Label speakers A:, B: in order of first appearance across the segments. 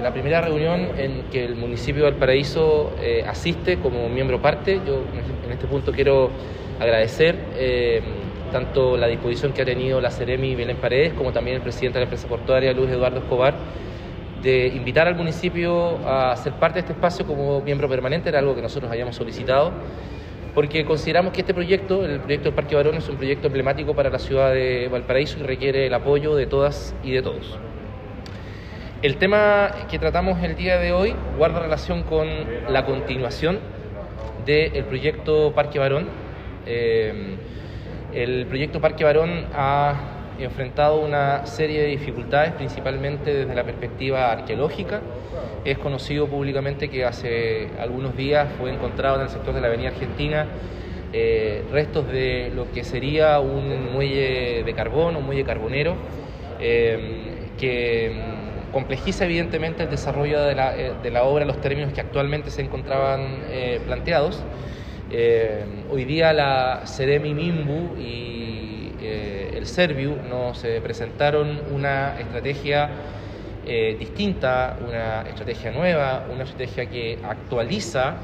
A: eh, la primera reunión en que el municipio de Valparaíso eh, asiste como miembro parte. Yo en este punto quiero agradecer eh, tanto la disposición que ha tenido la Ceremi Belén Paredes como también el presidente de la empresa portuaria, Luis Eduardo Escobar, de invitar al municipio a ser parte de este espacio como miembro permanente, era algo que nosotros habíamos solicitado, porque consideramos que este proyecto, el proyecto del Parque Barón, es un proyecto emblemático para la ciudad de Valparaíso y requiere el apoyo de todas y de todos. El tema que tratamos el día de hoy guarda relación con la continuación del proyecto Parque Barón. Eh, el proyecto Parque Barón ha enfrentado una serie de dificultades, principalmente desde la perspectiva arqueológica. Es conocido públicamente que hace algunos días fue encontrado en el sector de la Avenida Argentina eh, restos de lo que sería un muelle de carbón, un muelle carbonero, eh, que complejiza evidentemente el desarrollo de la, eh, obra, los términos que actualmente se encontraban planteados. hoy día la Ceremi Mimbu y el Serviu nos presentaron una estrategia eh, distinta, una estrategia nueva, una estrategia que actualiza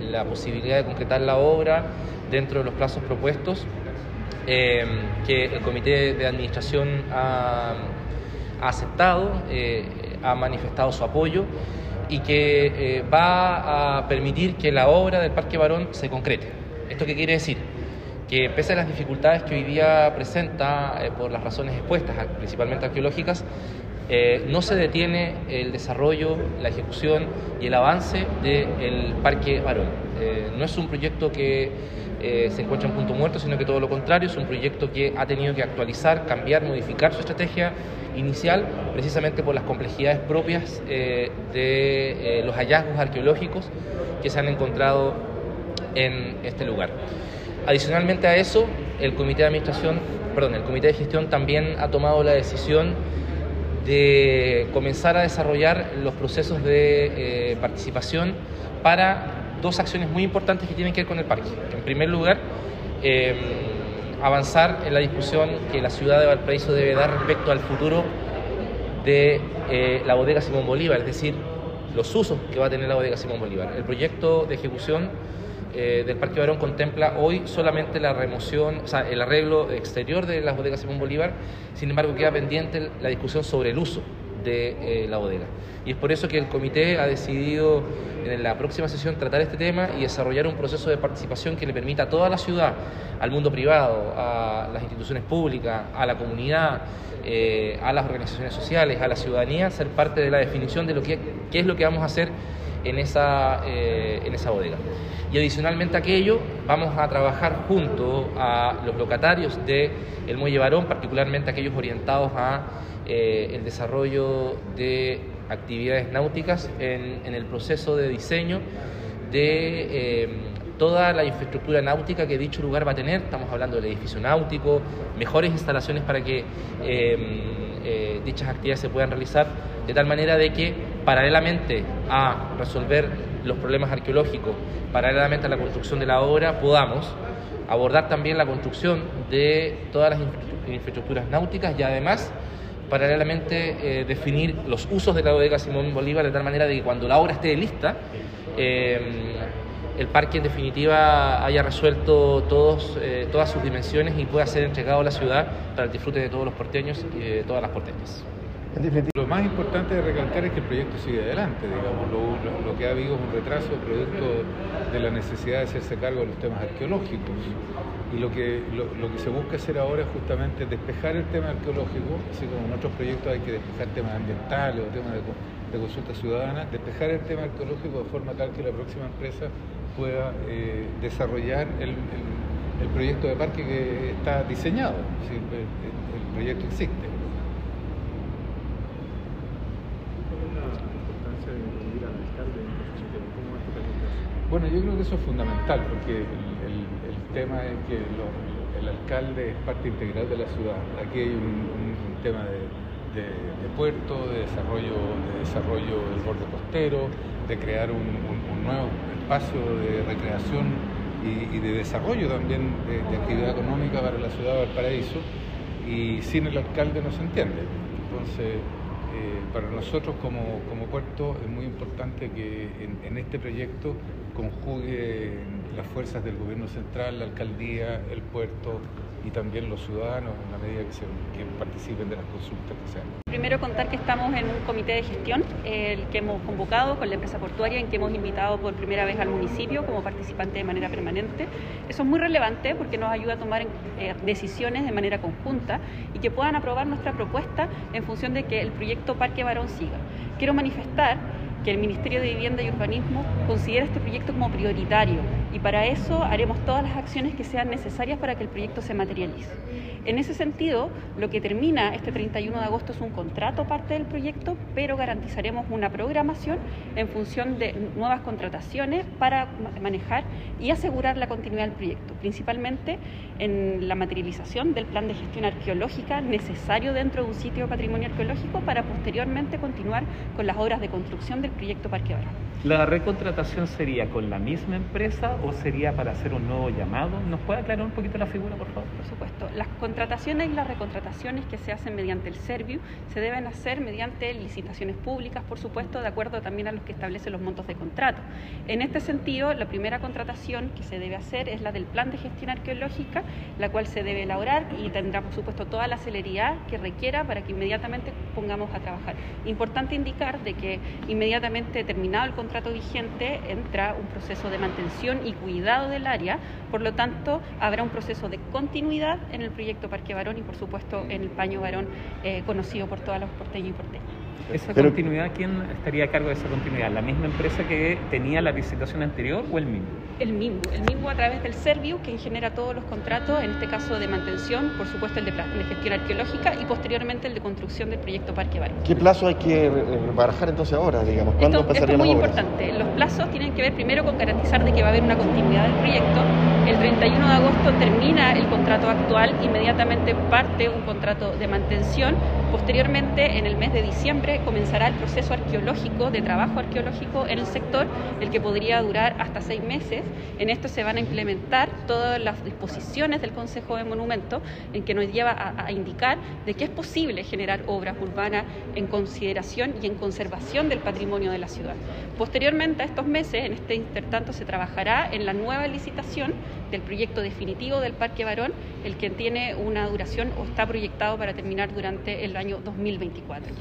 A: la posibilidad de concretar la obra dentro de los plazos propuestos, eh, que el comité de administración ha, aceptado, eh, ha manifestado su apoyo y que va a permitir que la obra del Parque Barón se concrete. ¿Esto qué quiere decir? que pese a las dificultades que hoy día presenta eh, por las razones expuestas, principalmente arqueológicas, eh, no se detiene el desarrollo, la ejecución y el avance del Parque Barón. Eh, no es un proyecto que se encuentra en punto muerto, sino que todo lo contrario, es un proyecto que ha tenido que actualizar, cambiar, modificar su estrategia inicial, precisamente por las complejidades propias de los hallazgos arqueológicos que se han encontrado en este lugar. Adicionalmente a eso, el comité de administración, perdón, el comité de gestión también ha tomado la decisión de comenzar a desarrollar los procesos de eh, participación para dos acciones muy importantes que tienen que ver con el parque. En primer lugar, em, avanzar en la discusión que la ciudad de Valparaíso debe dar respecto al futuro de eh, la bodega Simón Bolívar, es decir, los usos que va a tener la bodega Simón Bolívar. El proyecto de ejecución eh, del Parque Barón contempla hoy solamente la remoción, o sea, el arreglo exterior de las bodegas Simón Bolívar, sin embargo queda pendiente la discusión sobre el uso de eh, la bodega. Y es por eso que el comité ha decidido en la próxima sesión tratar este tema y desarrollar un proceso de participación que le permita a toda la ciudad, al mundo privado, a las instituciones públicas, a la comunidad, eh, a las organizaciones sociales, a la ciudadanía, ser parte de la definición de lo que qué es lo que vamos a hacer en esa, en esa bodega. Y adicionalmente a aquello, vamos a trabajar junto a los locatarios del el Muelle Barón, particularmente aquellos orientados a eh, el desarrollo de actividades náuticas en, el proceso de diseño de eh, toda la infraestructura náutica que dicho lugar va a tener. Estamos hablando del edificio náutico, mejores instalaciones para que eh, dichas actividades se puedan realizar, de tal manera de que paralelamente a resolver los problemas arqueológicos paralelamente a la construcción de la obra, podamos abordar también la construcción de todas las infraestructuras náuticas y además paralelamente eh, definir los usos de la bodega Simón Bolívar de tal manera de que cuando la obra esté lista, eh, el parque en definitiva haya resuelto todos, eh, todas sus dimensiones y pueda ser entregado a la ciudad para el disfrute de todos los porteños y de todas las porteñas.
B: Lo más importante de recalcar es que el proyecto sigue adelante, digamos, lo, que ha habido es un retraso producto de la necesidad de hacerse cargo de los temas arqueológicos. Y lo que, lo, que se busca hacer ahora es justamente despejar el tema arqueológico, así como en otros proyectos hay que despejar temas ambientales o temas de, consulta ciudadana, despejar el tema arqueológico de forma tal que la próxima empresa pueda eh, desarrollar el, proyecto de parque que está diseñado, el proyecto existe. Bueno, yo creo que eso es fundamental porque el, tema es que el alcalde es parte integral de la ciudad. Aquí hay un, tema de, puerto, de desarrollo, de desarrollo del borde costero, de crear un, nuevo espacio de recreación y, de desarrollo también de, actividad económica para la ciudad de Valparaíso y sin el alcalde no se entiende. Entonces, Eh, para nosotros como, como, puerto es muy importante que en, en este proyecto conjugue las fuerzas del gobierno central, la alcaldía, el puerto y también los ciudadanos en la medida que, se, que participen de las consultas que sean.
C: Primero contar que estamos en un comité de gestión, el que hemos convocado con la empresa portuaria, en que hemos invitado por primera vez al municipio como participante de manera permanente. Eso es muy relevante porque nos ayuda a tomar eh, decisiones de manera conjunta y que puedan aprobar nuestra propuesta en función de que el proyecto Parque Barón siga. Quiero manifestar que el Ministerio de Vivienda y Urbanismo considera este proyecto como prioritario y para eso haremos todas las acciones que sean necesarias para que el proyecto se materialice. En ese sentido, lo que termina este 31 de agosto es un contrato parte del proyecto, pero garantizaremos una programación en función de nuevas contrataciones para manejar y asegurar la continuidad del proyecto, principalmente en la materialización del plan de gestión arqueológica necesario dentro de un sitio de patrimonio arqueológico para posteriormente continuar con las obras de construcción del proyecto Parque Barón.
D: ¿La recontratación sería con la misma empresa o sería para hacer un nuevo llamado? ¿Nos puede aclarar un poquito la figura, por favor?
C: Por supuesto. Las contrataciones y las recontrataciones que se hacen mediante el Serviu se deben hacer mediante licitaciones públicas, por supuesto, de acuerdo también a los que establecen los montos de contrato. En este sentido, la primera contratación que se debe hacer es la del plan de gestión arqueológica, la cual se debe elaborar y tendrá, por supuesto, toda la celeridad que requiera para que inmediatamente pongamos a trabajar. Importante indicar de que inmediatamente terminado el contrato, vigente entra un proceso de mantención y cuidado del área, por lo tanto habrá un proceso de continuidad en el proyecto Parque Barón y por supuesto en el Paño Barón eh, conocido por todos los porteños y porteñas.
D: ¿Esa continuidad, quién estaría a cargo de esa continuidad? ¿La misma empresa que tenía la licitación anterior o el mismo?
C: El mismo, el mismo a través del Serviu, que genera todos los contratos, en este caso de mantención, por supuesto el de, de gestión arqueológica y posteriormente el de construcción del proyecto Parque Barón.
E: ¿Qué plazo hay que eh, barajar entonces ahora, digamos?
C: ¿Cuándo esto, esto es muy importante. Los plazos tienen que ver primero con garantizar de que va a haber una continuidad del proyecto. El 31 de agosto termina el contrato actual, inmediatamente parte un contrato de mantención. Posteriormente, en el mes de diciembre, comenzará el proceso arqueológico, de trabajo arqueológico en el sector, el que podría durar hasta seis meses. En esto se van a implementar todas las disposiciones del Consejo de Monumentos, en que nos lleva a, indicar de que es posible generar obras urbanas en consideración y en conservación del patrimonio de la ciudad. Posteriormente a estos meses, en este intertanto, se trabajará en la nueva licitación del proyecto definitivo del Parque Barón, el que tiene una duración o está proyectado para terminar durante el año 2024.